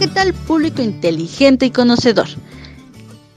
¿qué tal público inteligente y conocedor?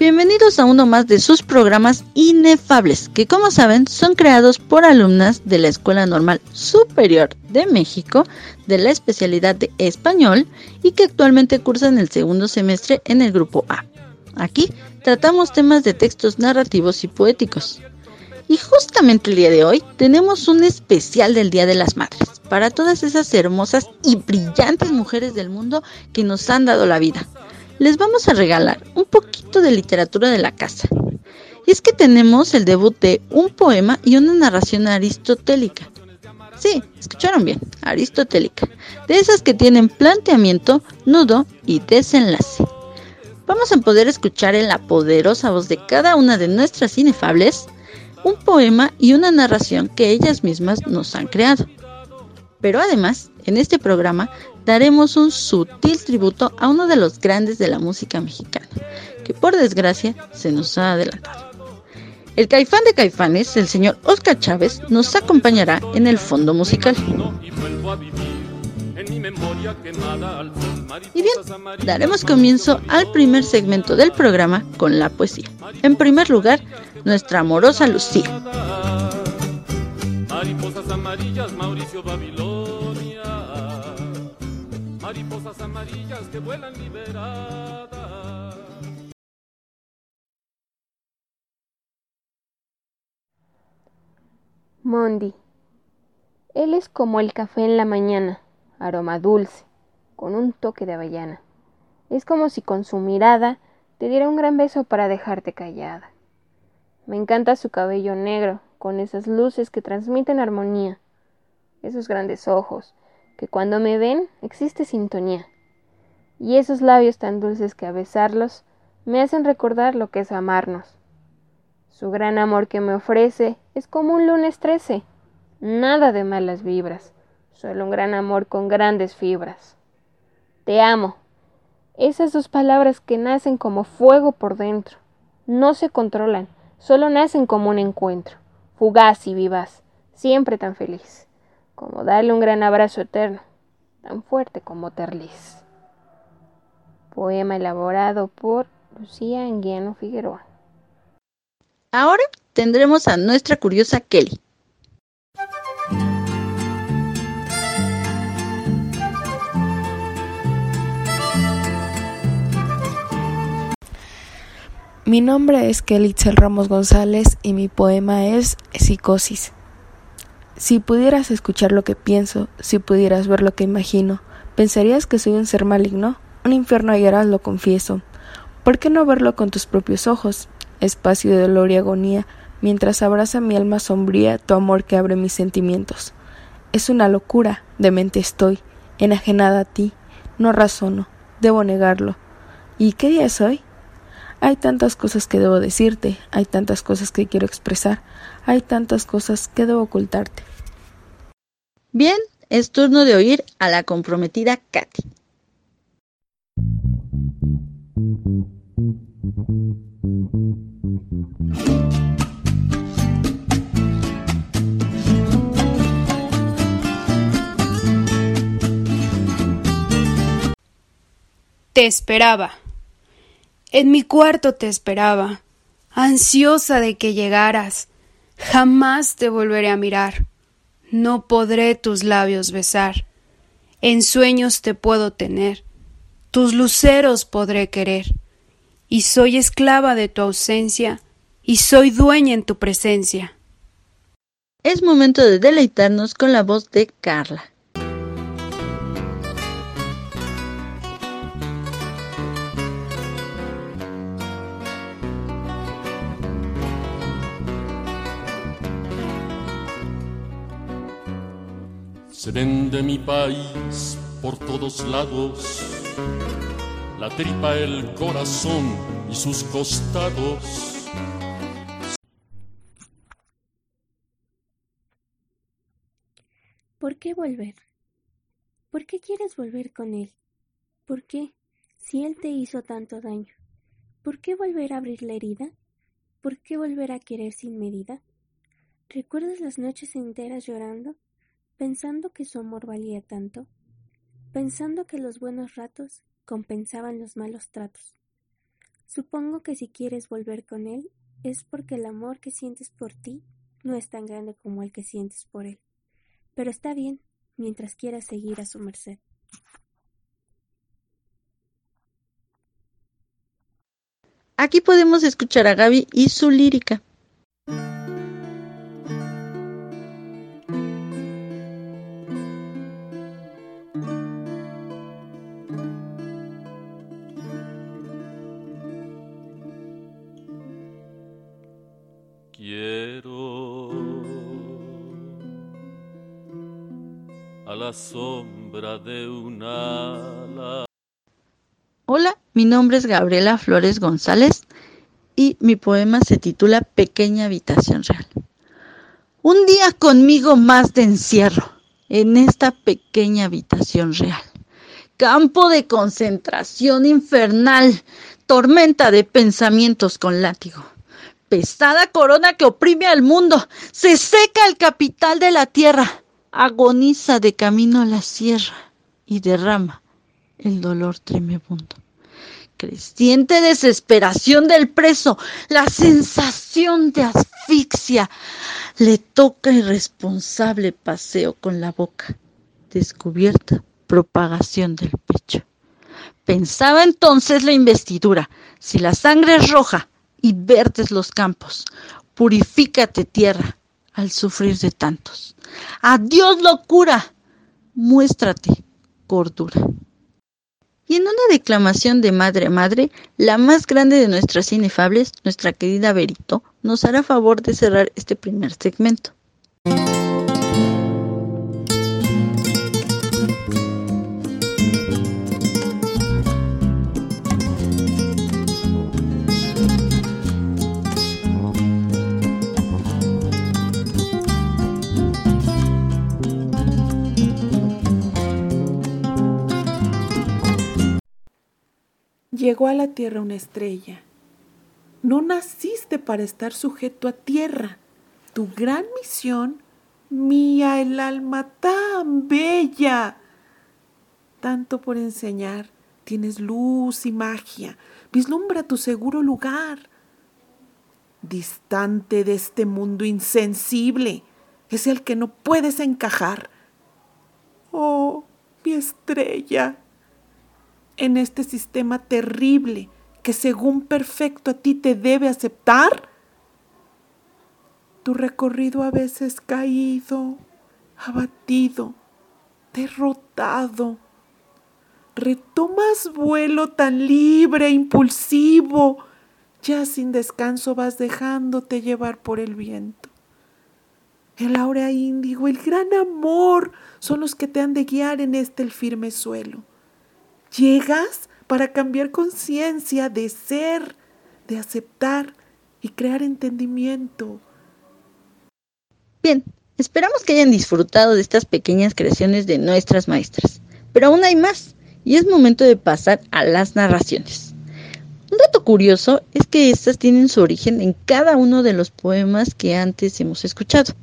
Bienvenidos a uno más de sus programas inefables, que como saben son creados por alumnas de la Escuela Normal Superior de México de la especialidad de español y que actualmente cursan el segundo semestre en el grupo A. Aquí tratamos temas de textos narrativos y poéticos. Y justamente el día de hoy tenemos un especial del Día de las Madres para todas esas hermosas y brillantes mujeres del mundo que nos han dado la vida. Les vamos a regalar un poquito de literatura de la casa. Y es que tenemos el debut de un poema y una narración aristotélica. Sí, escucharon bien, aristotélica. De esas que tienen planteamiento, nudo y desenlace. Vamos a poder escuchar en la poderosa voz de cada una de nuestras inefables un poema y una narración que ellas mismas nos han creado. Pero además, en este programa daremos un sutil tributo a uno de los grandes de la música mexicana, que por desgracia se nos ha adelantado. El caifán de caifanes, el señor Oscar Chávez, nos acompañará en el fondo musical. Y bien, daremos comienzo al primer segmento del programa con la poesía. En primer lugar, nuestra amorosa Lucía. Mariposas amarillas, Mauricio Babilonia. Mariposas amarillas que vuelan liberadas. Mondi. Él es como el café en la mañana, aroma dulce, con un toque de avellana. Es como si con su mirada te diera un gran beso para dejarte callada. Me encanta su cabello negro, con esas luces que transmiten armonía, esos grandes ojos, que cuando me ven existe sintonía, y esos labios tan dulces que a besarlos me hacen recordar lo que es amarnos. Su gran amor que me ofrece es como un lunes trece, nada de malas vibras, solo un gran amor con grandes fibras. Te amo. Esas dos palabras que nacen como fuego por dentro, no se controlan, solo nacen como un encuentro, fugaz y vivaz, siempre tan feliz, como darle un gran abrazo eterno, tan fuerte como Terliz. Poema elaborado por Lucía Anguiano Figueroa. Ahora tendremos a nuestra curiosa Kelly. Mi nombre es Kelitzel Ramos González y mi poema es Psicosis. Si pudieras escuchar lo que pienso, si pudieras ver lo que imagino, ¿pensarías que soy un ser maligno? Un infierno hallarás, lo confieso. ¿Por qué no verlo con tus propios ojos? Espacio de dolor y agonía, mientras abraza mi alma sombría tu amor que abre mis sentimientos. Es una locura, demente estoy, enajenada a ti, no razono, debo negarlo. ¿Y qué día es hoy? Hay tantas cosas que debo decirte, hay tantas cosas que quiero expresar, hay tantas cosas que debo ocultarte. Bien, es turno de oír a la comprometida Katy. Te esperaba. En mi cuarto te esperaba, ansiosa de que llegaras. Jamás te volveré a mirar. No podré tus labios besar. En sueños te puedo tener. Tus luceros podré querer. Y soy esclava de tu ausencia. Y soy dueña en tu presencia. Es momento de deleitarnos con la voz de Carla. Se vende mi país por todos lados, la tripa, el corazón y sus costados. ¿Por qué volver? ¿Por qué quieres volver con él? ¿Por qué, si él te hizo tanto daño? ¿Por qué volver a abrir la herida? ¿Por qué volver a querer sin medida? ¿Recuerdas las noches enteras llorando? Pensando que su amor valía tanto, pensando que los buenos ratos compensaban los malos tratos. Supongo que si quieres volver con él es porque el amor que sientes por ti no es tan grande como el que sientes por él. Pero está bien, mientras quieras seguir a su merced. Aquí podemos escuchar a Gaby y su lírica. La sombra de un ala. Hola, mi nombre es Gabriela Flores González y mi poema se titula Pequeña Habitación Real. Un día conmigo más de encierro en esta pequeña habitación real. Campo de concentración infernal, tormenta de pensamientos con látigo. Pesada corona que oprime al mundo, se seca el capital de la tierra agoniza de camino a la sierra y derrama el dolor tremebundo. Creciente desesperación del preso, la sensación de asfixia, le toca irresponsable paseo con la boca, descubierta propagación del pecho. Pensaba entonces la investidura, si la sangre es roja y verdes los campos, purifícate tierra, al sufrir de tantos. Adiós locura, muéstrate cordura. Y en una declamación de madre a madre, la más grande de nuestras inefables, nuestra querida Berito, nos hará favor de cerrar este primer segmento. Llegó a la tierra una estrella. No naciste para estar sujeto a tierra. Tu gran misión, mía el alma tan bella. Tanto por enseñar, tienes luz y magia. Vislumbra tu seguro lugar. Distante de este mundo insensible, es el que no puedes encajar. Oh, mi estrella en este sistema terrible que según perfecto a ti te debe aceptar? Tu recorrido a veces caído, abatido, derrotado. Retomas vuelo tan libre, impulsivo, ya sin descanso vas dejándote llevar por el viento. El aura índigo, el gran amor son los que te han de guiar en este el firme suelo. Llegas para cambiar conciencia de ser, de aceptar y crear entendimiento. Bien, esperamos que hayan disfrutado de estas pequeñas creaciones de nuestras maestras. Pero aún hay más, y es momento de pasar a las narraciones. Un dato curioso es que estas tienen su origen en cada uno de los poemas que antes hemos escuchado.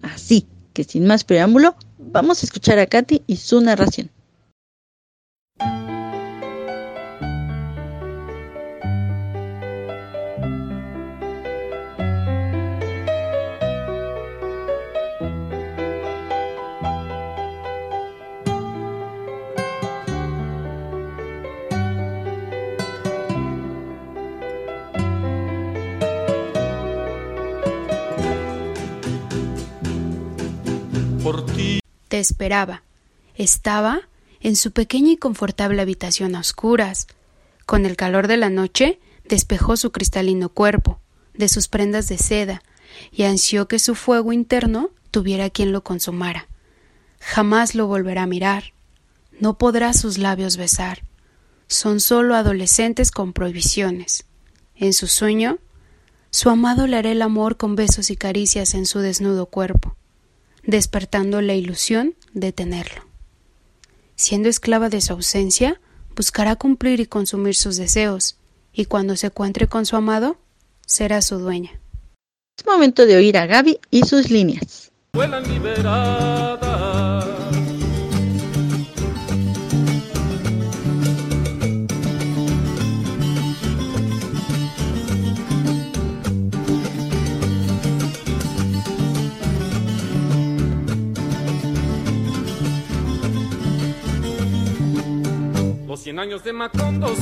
Así que sin más preámbulo, vamos a escuchar a Katy y su narración. Esperaba. Estaba en su pequeña y confortable habitación a oscuras. Con el calor de la noche, despejó su cristalino cuerpo de sus prendas de seda y ansió que su fuego interno tuviera quien lo consumara. Jamás lo volverá a mirar, no podrá sus labios besar. Son solo adolescentes con prohibiciones. En su sueño, su amado le hará el amor con besos y caricias en su desnudo cuerpo, despertando la ilusión de tenerlo. Siendo esclava de su ausencia, buscará cumplir y consumir sus deseos, y cuando se encuentre con su amado, será su dueña. Es momento de oír a Gaby y sus líneas. Cien años de Macondo.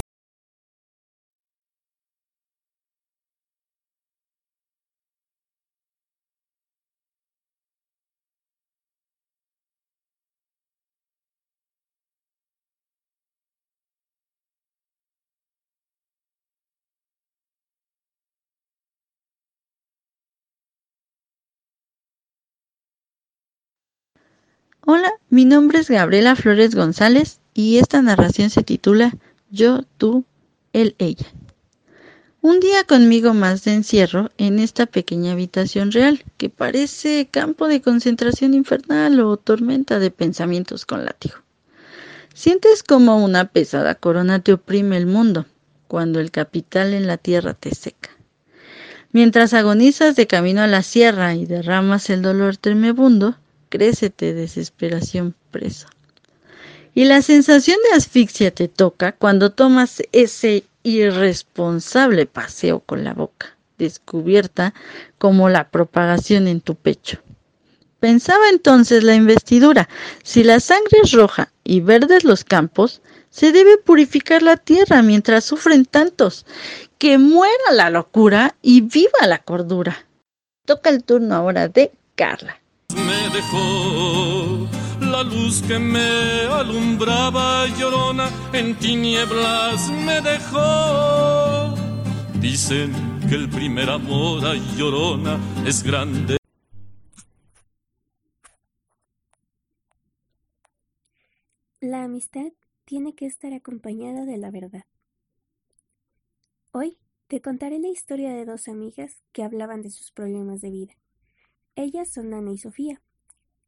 Hola, mi nombre es Gabriela Flores González y esta narración se titula Yo, tú, él, ella. Un día conmigo más de encierro en esta pequeña habitación real que parece campo de concentración infernal o tormenta de pensamientos con látigo. Sientes como una pesada corona te oprime el mundo cuando el capital en la tierra te seca. Mientras agonizas de camino a la sierra y derramas el dolor tremebundo, crécete desesperación preso. Y la sensación de asfixia te toca cuando tomas ese irresponsable paseo con la boca descubierta como la propagación en tu pecho. Pensaba entonces la investidura, si la sangre es roja y verdes los campos, se debe purificar la tierra mientras sufren tantos, que muera la locura y viva la cordura. Toca el turno ahora de Carla me dejó la luz que me alumbraba llorona en tinieblas me dejó. Dicen que el primer amor a llorona es grande. La amistad tiene que estar acompañada de la verdad. Hoy te contaré la historia de dos amigas que hablaban de sus problemas de vida. Ellas son Ana y Sofía,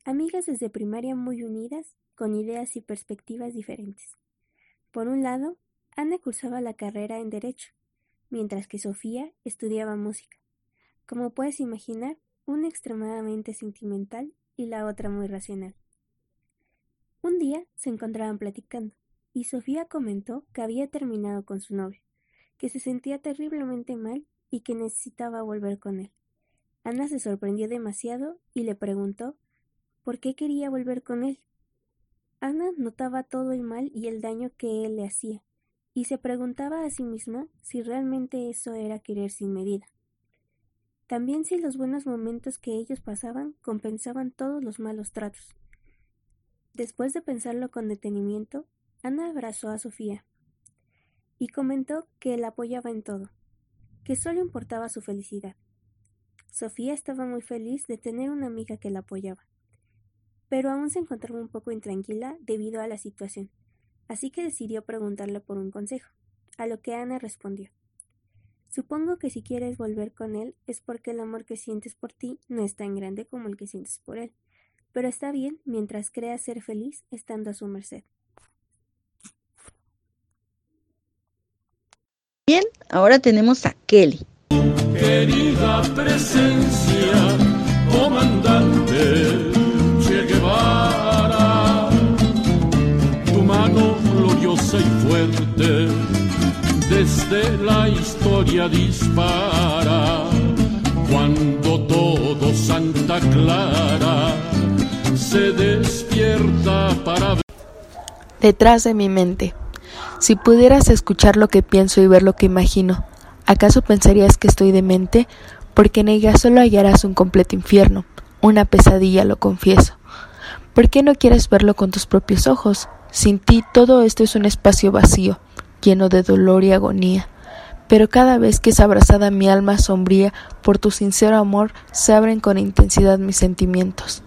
amigas desde primaria muy unidas, con ideas y perspectivas diferentes. Por un lado, Ana cursaba la carrera en Derecho, mientras que Sofía estudiaba música. Como puedes imaginar, una extremadamente sentimental y la otra muy racional. Un día se encontraban platicando, y Sofía comentó que había terminado con su novio, que se sentía terriblemente mal y que necesitaba volver con él. Ana se sorprendió demasiado y le preguntó por qué quería volver con él. Ana notaba todo el mal y el daño que él le hacía, y se preguntaba a sí misma si realmente eso era querer sin medida. También si los buenos momentos que ellos pasaban compensaban todos los malos tratos. Después de pensarlo con detenimiento, Ana abrazó a Sofía y comentó que la apoyaba en todo, que solo importaba su felicidad. Sofía estaba muy feliz de tener una amiga que la apoyaba, pero aún se encontraba un poco intranquila debido a la situación, así que decidió preguntarle por un consejo, a lo que Ana respondió. Supongo que si quieres volver con él es porque el amor que sientes por ti no es tan grande como el que sientes por él, pero está bien mientras creas ser feliz estando a su merced. Bien, ahora tenemos a Kelly, querida presencia, comandante Tu mano gloriosa y fuerte desde la historia dispara. Cuando todo Santa Clara se despierta para. Detrás de mi mente. Si pudieras escuchar lo que pienso y ver lo que imagino, ¿Acaso pensarías que estoy demente? Porque en ella solo hallarás un completo infierno, una pesadilla, lo confieso. ¿Por qué no quieres verlo con tus propios ojos? Sin ti todo esto es un espacio vacío, lleno de dolor y agonía. Pero cada vez que es abrazada mi alma sombría por tu sincero amor, se abren con intensidad mis sentimientos.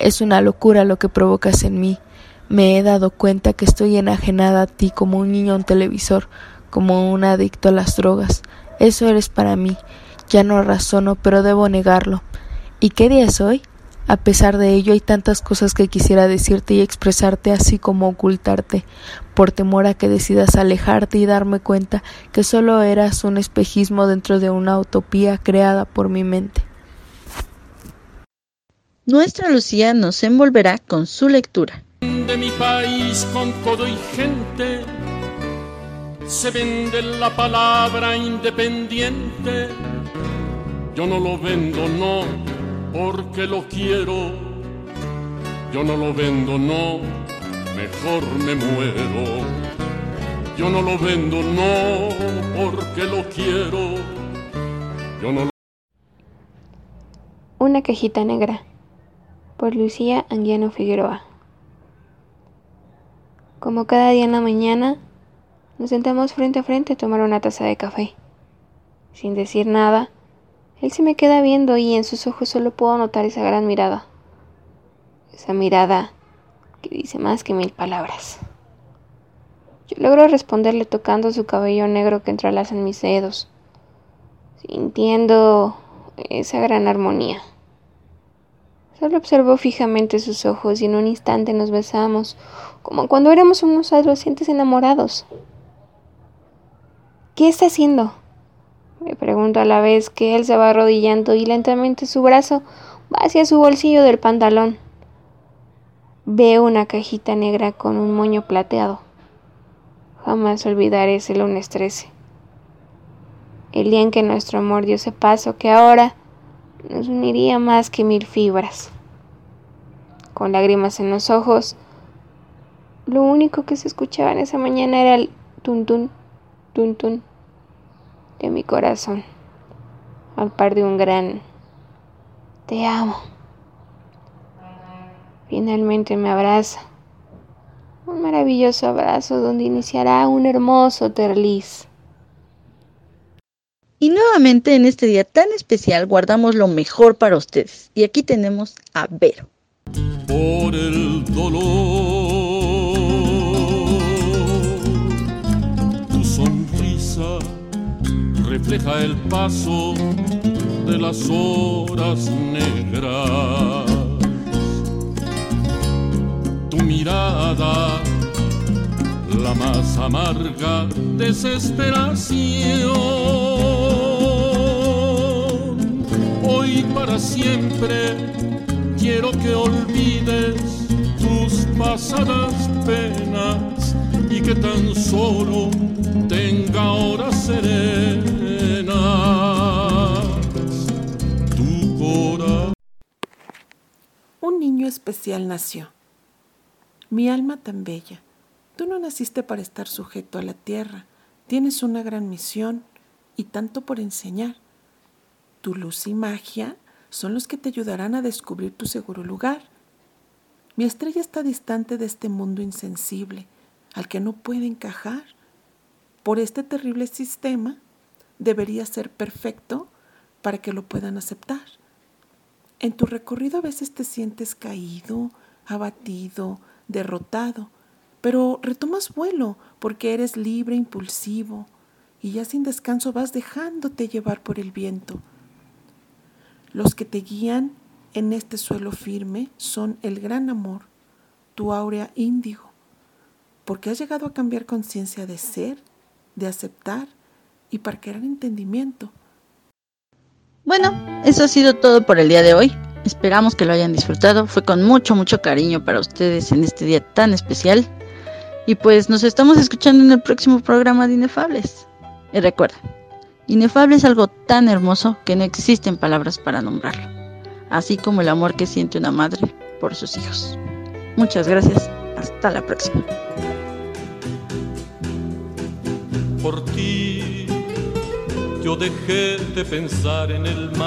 Es una locura lo que provocas en mí. Me he dado cuenta que estoy enajenada a ti como un niño en televisor, como un adicto a las drogas. Eso eres para mí. Ya no razono, pero debo negarlo. ¿Y qué día es hoy? A pesar de ello hay tantas cosas que quisiera decirte y expresarte así como ocultarte, por temor a que decidas alejarte y darme cuenta que solo eras un espejismo dentro de una utopía creada por mi mente. Nuestra Lucía nos envolverá con su lectura. De mi país con todo y gente se vende la palabra independiente. Yo no lo vendo, no, porque lo quiero. Yo no lo vendo, no, mejor me muero. Yo no lo vendo, no, porque lo quiero. Yo no lo... Una cajita negra por Lucía Anguiano Figueroa. Como cada día en la mañana, nos sentamos frente a frente a tomar una taza de café. Sin decir nada, él se me queda viendo y en sus ojos solo puedo notar esa gran mirada. Esa mirada que dice más que mil palabras. Yo logro responderle tocando su cabello negro que entrelaza en mis dedos, sintiendo esa gran armonía. Solo observo fijamente sus ojos y en un instante nos besamos, como cuando éramos unos adolescentes enamorados. ¿Qué está haciendo? Me pregunto a la vez que él se va arrodillando y lentamente su brazo va hacia su bolsillo del pantalón. Veo una cajita negra con un moño plateado. Jamás olvidaré ese lunes 13. El día en que nuestro amor dio ese paso que ahora nos uniría más que mil fibras. Con lágrimas en los ojos, lo único que se escuchaba en esa mañana era el tuntun, tuntun de mi corazón, al par de un gran te amo. Finalmente me abraza, un maravilloso abrazo donde iniciará un hermoso terliz. Y nuevamente en este día tan especial guardamos lo mejor para ustedes. Y aquí tenemos a Vero. Por el dolor, refleja el paso de las horas negras. Tu mirada, la más amarga desesperación. Hoy para siempre quiero que olvides tus pasadas penas y que tan solo tenga horas especial nació. Mi alma tan bella. Tú no naciste para estar sujeto a la tierra. Tienes una gran misión y tanto por enseñar. Tu luz y magia son los que te ayudarán a descubrir tu seguro lugar. Mi estrella está distante de este mundo insensible, al que no puede encajar. Por este terrible sistema debería ser perfecto para que lo puedan aceptar. En tu recorrido a veces te sientes caído, abatido, derrotado, pero retomas vuelo porque eres libre, impulsivo, y ya sin descanso vas dejándote llevar por el viento. Los que te guían en este suelo firme son el gran amor, tu áurea índigo, porque has llegado a cambiar conciencia de ser, de aceptar y para crear entendimiento. Bueno, eso ha sido todo por el día de hoy. Esperamos que lo hayan disfrutado. Fue con mucho, mucho cariño para ustedes en este día tan especial. Y pues nos estamos escuchando en el próximo programa de Inefables. Y recuerda, Inefable es algo tan hermoso que no existen palabras para nombrarlo, así como el amor que siente una madre por sus hijos. Muchas gracias, hasta la próxima. Yo dejé de pensar en el mar.